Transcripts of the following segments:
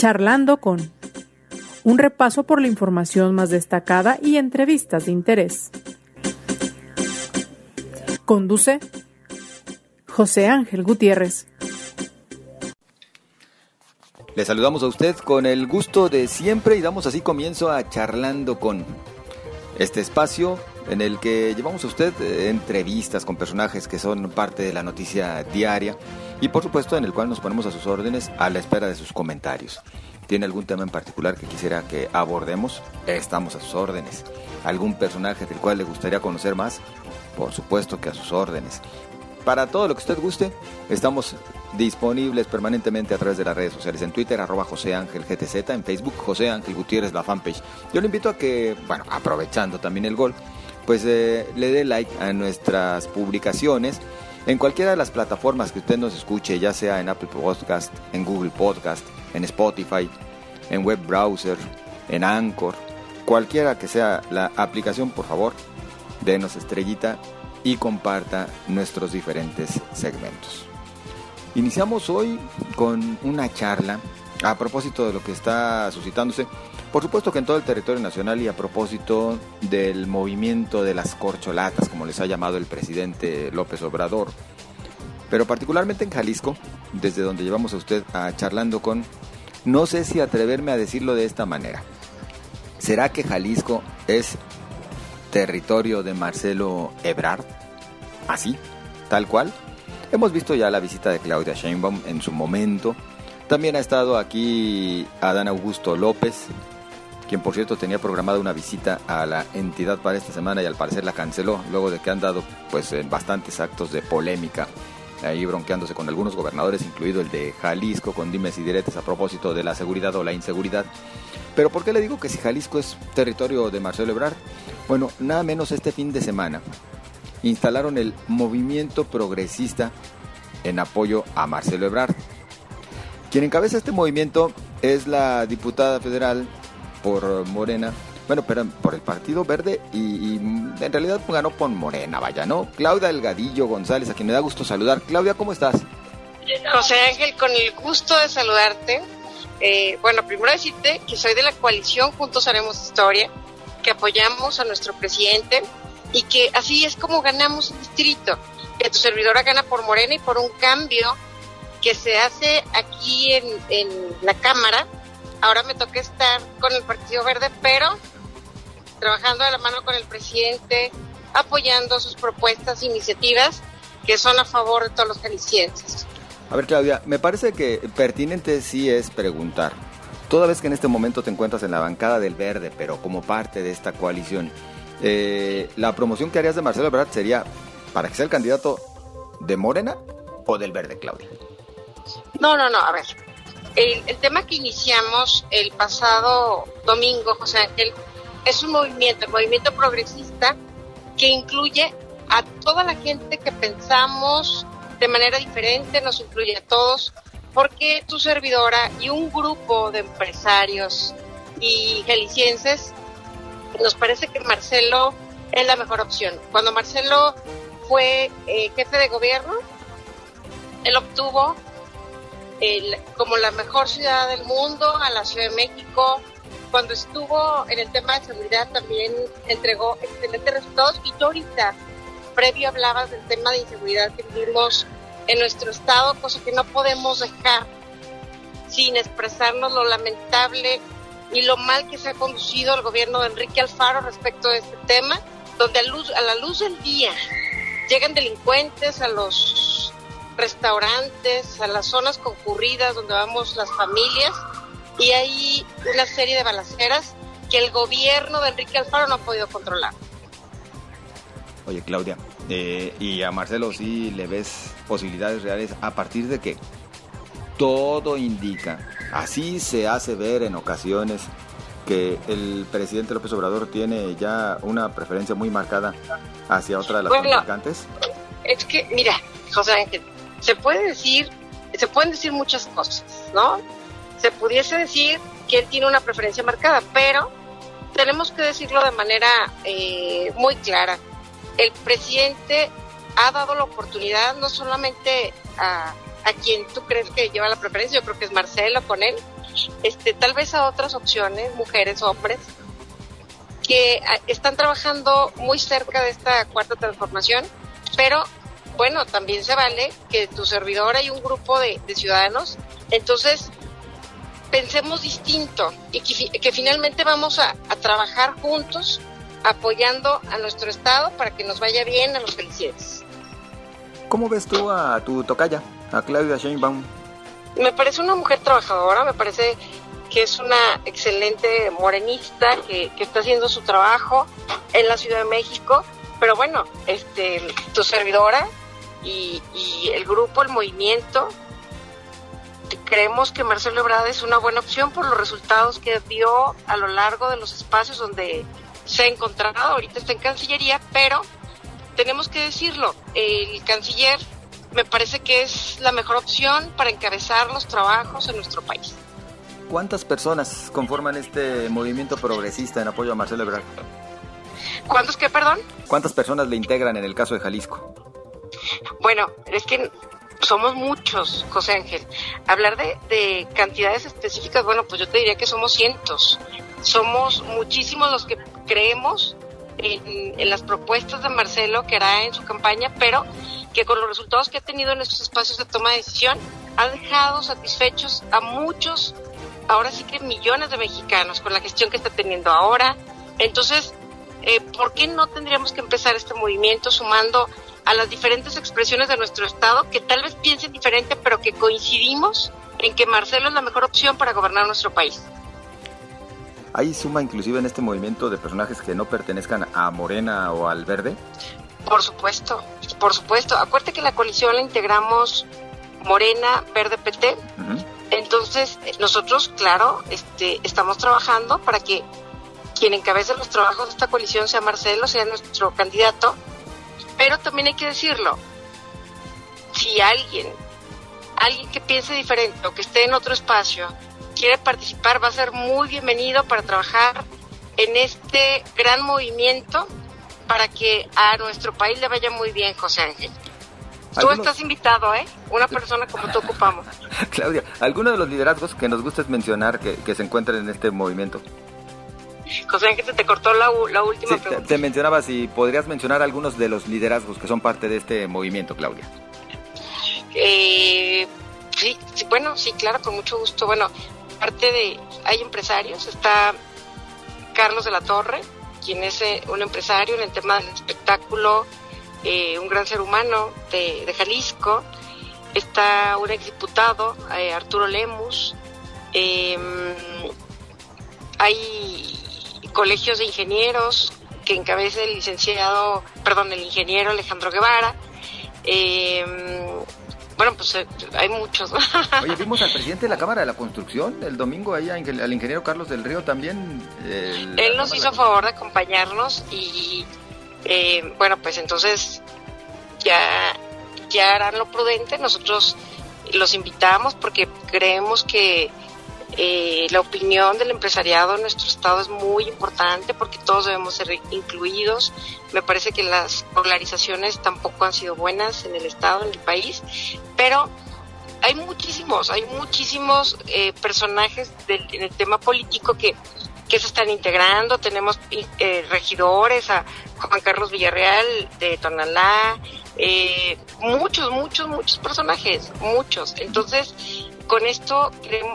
Charlando con un repaso por la información más destacada y entrevistas de interés. Conduce José Ángel Gutiérrez. Le saludamos a usted con el gusto de siempre y damos así comienzo a Charlando con este espacio en el que llevamos a usted eh, entrevistas con personajes que son parte de la noticia diaria y por supuesto en el cual nos ponemos a sus órdenes a la espera de sus comentarios. ¿Tiene algún tema en particular que quisiera que abordemos? Estamos a sus órdenes. ¿Algún personaje del cual le gustaría conocer más? Por supuesto que a sus órdenes. Para todo lo que usted guste, estamos disponibles permanentemente a través de las redes sociales. En Twitter, arroba José Ángel GTZ, en Facebook, José Ángel Gutiérrez, la fanpage. Yo le invito a que, bueno, aprovechando también el gol, pues eh, le dé like a nuestras publicaciones en cualquiera de las plataformas que usted nos escuche, ya sea en Apple Podcast, en Google Podcast, en Spotify, en web browser, en Anchor, cualquiera que sea la aplicación, por favor, denos estrellita y comparta nuestros diferentes segmentos. Iniciamos hoy con una charla a propósito de lo que está suscitándose por supuesto que en todo el territorio nacional y a propósito del movimiento de las corcholatas, como les ha llamado el presidente López Obrador, pero particularmente en Jalisco, desde donde llevamos a usted charlando con, no sé si atreverme a decirlo de esta manera. ¿Será que Jalisco es territorio de Marcelo Ebrard? ¿Así? ¿Tal cual? Hemos visto ya la visita de Claudia Sheinbaum en su momento. También ha estado aquí Adán Augusto López, quien por cierto tenía programada una visita a la entidad para esta semana y al parecer la canceló, luego de que han dado pues bastantes actos de polémica, ahí bronqueándose con algunos gobernadores, incluido el de Jalisco, con dimes y diretes a propósito de la seguridad o la inseguridad. Pero ¿por qué le digo que si Jalisco es territorio de Marcelo Ebrard? Bueno, nada menos este fin de semana instalaron el movimiento progresista en apoyo a Marcelo Ebrard. Quien encabeza este movimiento es la diputada federal por Morena. Bueno, pero por el Partido Verde y, en realidad ganó por Morena, vaya, ¿no? Claudia Delgadillo González, a quien me da gusto saludar. Claudia, ¿cómo estás? José Ángel, con el gusto de saludarte. Eh, bueno, primero decirte que soy de la coalición Juntos Haremos Historia, que apoyamos a nuestro presidente y que así es como ganamos el distrito. Que tu servidora gana por Morena y por un cambio que se hace aquí en la Cámara Ahora me toca estar con el Partido Verde, pero trabajando de la mano con el presidente, apoyando sus propuestas, iniciativas que son a favor de todos los jaliscienses. A ver, Claudia, me parece que pertinente sí es preguntar. Toda vez que en este momento te encuentras en la bancada del Verde, pero como parte de esta coalición, eh, la promoción que harías de Marcelo Ebrard sería para que sea el candidato de Morena o del Verde, Claudia. No, no, no, a ver, el, tema que iniciamos el pasado domingo, José Ángel, es un movimiento, el movimiento progresista, que incluye a toda la gente que pensamos de manera diferente, nos incluye a todos, porque tu servidora y un grupo de empresarios y gelicienses nos parece que Marcelo es la mejor opción. Cuando Marcelo fue eh, jefe de gobierno, él obtuvo como la mejor ciudad del mundo a la Ciudad de México. Cuando estuvo en el tema de seguridad también entregó excelentes resultados y tú ahorita, previo hablabas del tema de inseguridad que vivimos en nuestro estado, cosa que no podemos dejar sin expresarnos lo lamentable y lo mal que se ha conducido el gobierno de Enrique Alfaro respecto de este tema, donde a, luz, a la luz del día llegan delincuentes a los restaurantes, a las zonas concurridas donde vamos las familias. Y hay una serie de balaceras que el gobierno de Enrique Alfaro no ha podido controlar. Oye Claudia, eh, y a Marcelo sí le ves posibilidades reales a partir de que todo indica, así se hace ver en ocasiones que el presidente López Obrador tiene ya una preferencia muy marcada hacia otra de las bueno, Es que, mira, José Ángel, se puede decir, se pueden decir muchas cosas, ¿no? Se pudiese decir que él tiene una preferencia marcada, pero tenemos que decirlo de manera eh, muy clara. El presidente ha dado la oportunidad no solamente a, a quien tú crees que lleva la preferencia, yo creo que es Marcelo con él, este, tal vez a otras opciones, mujeres, hombres, que ah, están trabajando muy cerca de esta cuarta transformación, pero bueno, también se vale que tu servidor hay un grupo de, ciudadanos, entonces pensemos distinto y que, finalmente vamos a, trabajar juntos apoyando a nuestro Estado para que nos vaya bien a los felicidades. ¿Cómo ves tú a tu tocaya, a Claudia Sheinbaum? Me parece una mujer trabajadora, me parece que es una excelente morenista que, que está haciendo su trabajo en la Ciudad de México, pero bueno, este, tu servidora y, el grupo, el movimiento, creemos que Marcelo Ebrard es una buena opción por los resultados que dio a lo largo de los espacios donde se ha encontrado. Ahorita está en Cancillería, pero tenemos que decirlo, el canciller me parece que es la mejor opción para encabezar los trabajos en nuestro país. ¿Cuántas personas conforman este movimiento progresista en apoyo a Marcelo Ebrard? ¿Cuántos qué, perdón? ¿Cuántas personas le integran en el caso de Jalisco? Bueno, es que somos muchos, José Ángel. Hablar de, cantidades específicas, bueno, pues yo te diría que somos cientos. Somos muchísimos los que creemos en, las propuestas de Marcelo que hará en su campaña, pero que con los resultados que ha tenido en estos espacios de toma de decisión ha dejado satisfechos a muchos, ahora sí que millones de mexicanos con la gestión que está teniendo ahora. Entonces, eh, ¿por qué no tendríamos que empezar este movimiento sumando a las diferentes expresiones de nuestro Estado que tal vez piensen diferente, pero que coincidimos en que Marcelo es la mejor opción para gobernar nuestro país. ¿Hay suma inclusive en este movimiento de personajes que no pertenezcan a Morena o al Verde? Por supuesto, por supuesto. Acuérdate que la coalición la integramos Morena, Verde, PT. Entonces, nosotros, claro, este, estamos trabajando para que quien encabece los trabajos de esta coalición sea Marcelo, sea nuestro candidato, pero también hay que decirlo, si alguien, alguien que piense diferente o que esté en otro espacio, quiere participar, va a ser muy bienvenido para trabajar en este gran movimiento para que a nuestro país le vaya muy bien, José Ángel. Tú estás invitado, ¿eh? Una persona como tú ocupamos. Claudia, ¿alguno de los liderazgos que nos gusta mencionar que, que se encuentran en este movimiento? José Ángel, se te cortó la, última pregunta. Te, mencionaba si podrías mencionar algunos de los liderazgos que son parte de este movimiento, Claudia. Eh, sí, bueno, sí, claro, con mucho gusto. Bueno, parte de, hay empresarios, está Carlos de la Torre, quien es eh, un empresario en el tema del espectáculo, eh, un gran ser humano de, de Jalisco. Está un exdiputado, Arturo Lemus. hay colegios de ingenieros que encabeza el licenciado, perdón, el ingeniero Alejandro Guevara. Eh, bueno, pues eh, hay muchos. Oye, vimos al presidente de la Cámara de la Construcción el domingo, ahí al ingeniero Carlos del Río también. Él nos hizo favor de acompañarnos y, eh, bueno, pues entonces ya, ya harán lo prudente. Nosotros los invitamos porque creemos que eh, la opinión del empresariado en nuestro estado es muy importante porque todos debemos ser incluidos. Me parece que las polarizaciones tampoco han sido buenas en el estado, en el país, pero hay muchísimos, hay muchísimos eh, personajes en el tema político que, que se están integrando. Tenemos eh, regidores, a Juan Carlos Villarreal de Tonalá, muchos, muchos, muchos personajes, muchos. Entonces, con esto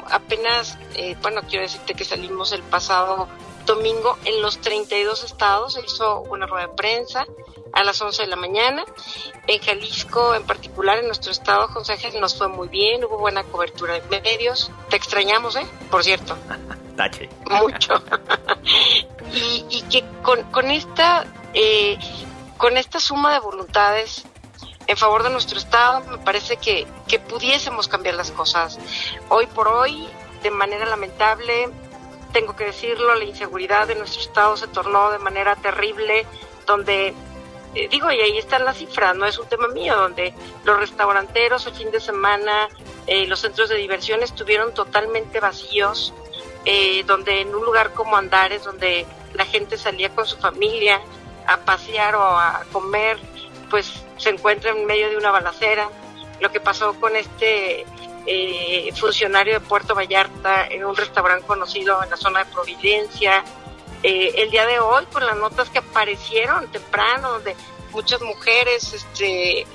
apenas, eh, bueno, quiero decirte que salimos el pasado domingo en los 32 estados, se hizo una rueda de prensa a las 11 de la mañana. En Jalisco, en particular, en nuestro estado, José Ángel, nos fue muy bien, hubo buena cobertura de medios. Te extrañamos, ¿eh? Por cierto. Tache. Mucho. y, que con, con esta... Eh, con esta suma de voluntades en favor de nuestro Estado, me parece que, que pudiésemos cambiar las cosas. Hoy por hoy, de manera lamentable, tengo que decirlo, la inseguridad de nuestro Estado se tornó de manera terrible, donde, eh, digo, y ahí están las cifras, no es un tema mío, donde los restauranteros el fin de semana, eh, los centros de diversión estuvieron totalmente vacíos, eh, donde en un lugar como Andares, donde la gente salía con su familia a pasear o a comer, pues se encuentra en medio de una balacera. Lo que pasó con este eh, funcionario de Puerto Vallarta en un restaurante conocido en la zona de Providencia. Eh, el día de hoy, con las notas que aparecieron temprano, donde muchas mujeres este,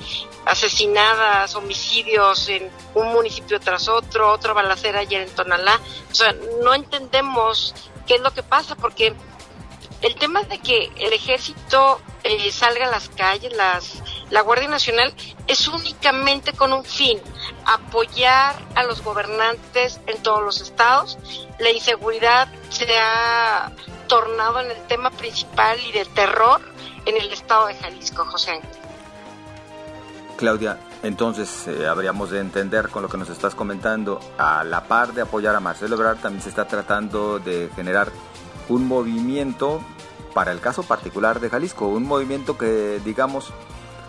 asesinadas, homicidios en un municipio tras otro, otra balacera ayer en Tonalá. O sea, no entendemos qué es lo que pasa, porque el tema de que el ejército eh, salga a las calles, las, la Guardia Nacional, es únicamente con un fin, apoyar a los gobernantes en todos los estados. La inseguridad se ha tornado en el tema principal y de terror en el estado de Jalisco, José Ángel. Claudia, entonces eh, habríamos de entender con lo que nos estás comentando, a la par de apoyar a Marcelo Ebrard, también se está tratando de generar un movimiento para el caso particular de Jalisco, un movimiento que, digamos,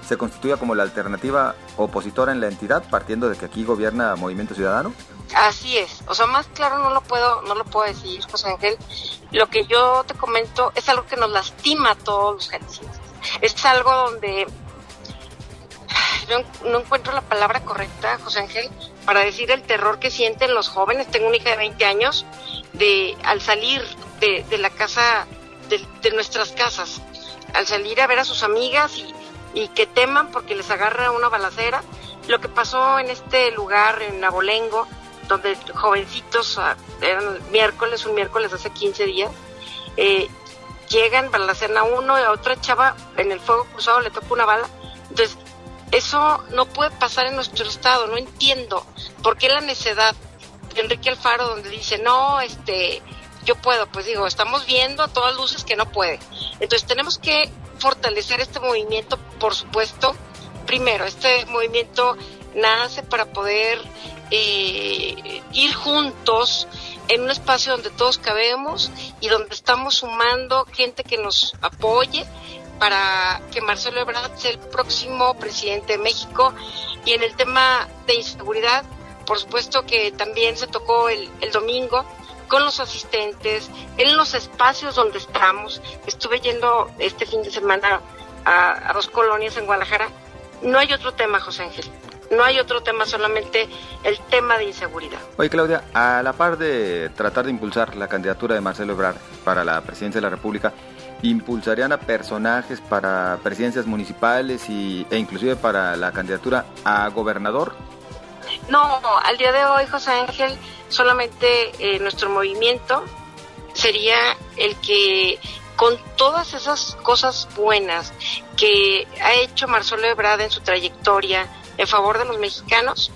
se constituya como la alternativa opositora en la entidad, partiendo de que aquí gobierna Movimiento Ciudadano? Así es, o sea, más claro no lo puedo, no lo puedo decir, José Ángel. Lo que yo te comento es algo que nos lastima a todos los jaliscienses. Es algo donde no, no, encuentro la palabra correcta, José Ángel, para decir el terror que sienten los jóvenes. Tengo una hija de 20 años al salir de, la casa, de, nuestras casas, al salir a ver a sus amigas y, que teman porque les agarra una balacera. Lo que pasó en este lugar, en Abolengo, donde jovencitos, ah, eran miércoles, un miércoles hace 15 días, eh, llegan, balacen a uno y a otra chava en el fuego cruzado le toca una bala. Entonces, eso no puede pasar en nuestro estado, no entiendo por qué la necedad Enrique Alfaro donde dice, no, este, yo puedo, pues digo, estamos viendo a todas luces que no puede. Entonces tenemos que fortalecer este movimiento, por supuesto. Primero, este movimiento nace para poder eh, ir juntos en un espacio donde todos cabemos y donde estamos sumando gente que nos apoye para que Marcelo Ebrard sea el próximo presidente de México. Y en el tema de inseguridad, por supuesto que también se tocó el, el domingo con los asistentes, en los espacios donde estamos. Estuve yendo este fin de semana a, a dos colonias en Guadalajara. No hay otro tema, José Ángel. No hay otro tema, solamente el tema de inseguridad. Oye, Claudia, a la par de tratar de impulsar la candidatura de Marcelo Ebrard para la presidencia de la República, ¿impulsarían a personajes para presidencias municipales y, e inclusive para la candidatura a gobernador? No, al día de hoy, José Ángel, solamente eh, nuestro movimiento sería el que con todas esas cosas buenas que ha hecho Marcelo Ebrard en su trayectoria, en favor de los mexicanos,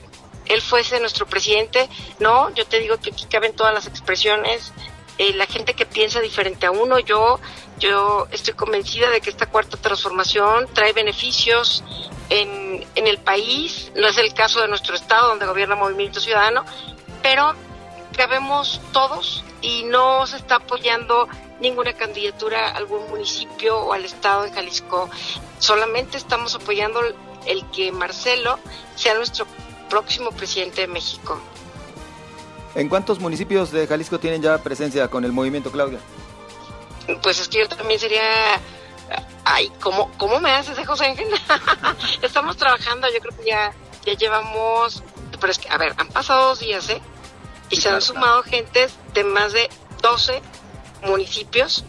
él fuese nuestro presidente. No, yo te digo que aquí caben todas las expresiones, eh, la gente que piensa diferente a uno. Yo, yo estoy convencida de que esta cuarta transformación trae beneficios en, en el país. No es el caso de nuestro estado, donde gobierna Movimiento Ciudadano, pero cabemos todos y no se está apoyando ninguna candidatura a algún municipio o al estado de Jalisco. Solamente estamos apoyando el que Marcelo sea nuestro próximo presidente de México. ¿En cuántos municipios de Jalisco tienen ya presencia con el movimiento, Claudia? Pues es que yo también sería... Ay, ¿cómo, cómo me haces, eh, José Ángel? Estamos trabajando, yo creo que ya, ya llevamos... Pero es que, a ver, han pasado dos días, ¿eh? Y sí, se claro, han sumado claro. gentes de más de 12 municipios.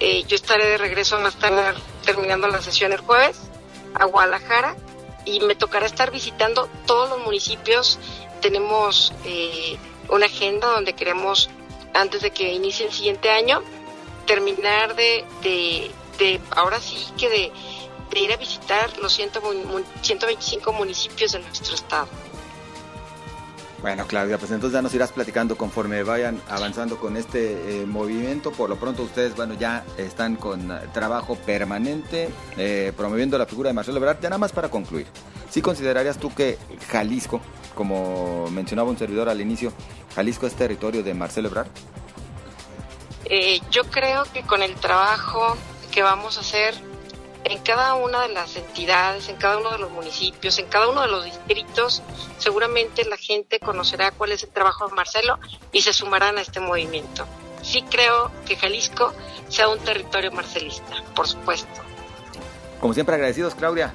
Eh, yo estaré de regreso más tarde terminando la sesión el jueves a Guadalajara y me tocará estar visitando todos los municipios. Tenemos eh, una agenda donde queremos, antes de que inicie el siguiente año, terminar de, de, de ahora sí que de, de, ir a visitar los 100, 125 municipios de nuestro estado. Bueno, Claudia, pues entonces ya nos irás platicando conforme vayan avanzando con este eh, movimiento. Por lo pronto ustedes, bueno, ya están con uh, trabajo permanente eh, promoviendo la figura de Marcelo Ebrard. Ya nada más para concluir, ¿sí considerarías tú que Jalisco, como mencionaba un servidor al inicio, Jalisco es territorio de Marcelo Ebrard? Eh, yo creo que con el trabajo que vamos a hacer en cada una de las entidades, en cada uno de los municipios, en cada uno de los distritos, seguramente la gente conocerá cuál es el trabajo de Marcelo y se sumarán a este movimiento. Sí creo que Jalisco sea un territorio marcelista, por supuesto. Como siempre agradecidos, Claudia.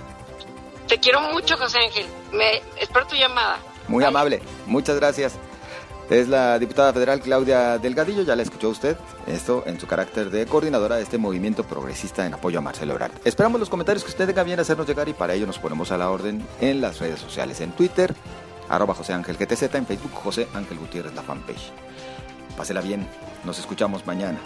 Te quiero mucho, José Ángel. Me espero tu llamada. Muy amable, muchas gracias. Es la diputada federal Claudia Delgadillo, ya la escuchó usted, esto en su carácter de coordinadora de este movimiento progresista en apoyo a Marcelo Ebrard. Esperamos los comentarios que usted tenga bien hacernos llegar y para ello nos ponemos a la orden en las redes sociales, en Twitter, arroba José Ángel GTZ, en Facebook José Ángel Gutiérrez, la fanpage. Pásela bien, nos escuchamos mañana.